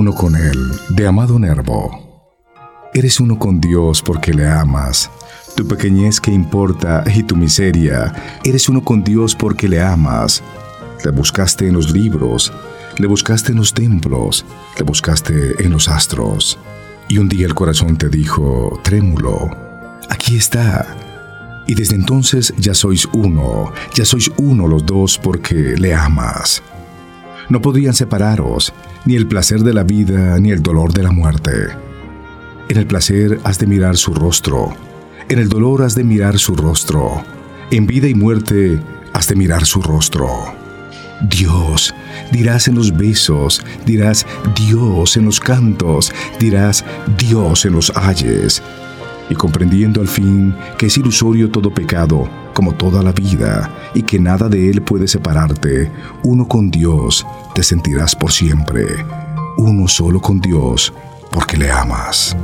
uno con Él, de Amado Nervo. Eres uno con Dios porque le amas. Tu pequeñez que importa y tu miseria. Eres uno con Dios porque le amas. Le buscaste en los libros, le buscaste en los templos, le buscaste en los astros. Y un día el corazón te dijo, trémulo, aquí está. Y desde entonces ya sois uno, ya sois uno los dos porque le amas. No podrían separaros, ni el placer de la vida, ni el dolor de la muerte. En el placer has de mirar su rostro, en el dolor has de mirar su rostro, en vida y muerte has de mirar su rostro. Dios, dirás en los besos, dirás Dios en los cantos, dirás Dios en los ayes, y comprendiendo al fin que es ilusorio todo pecado, como toda la vida, y que nada de él puede separarte, uno con Dios te sentirás por siempre, uno solo con Dios, porque le amas.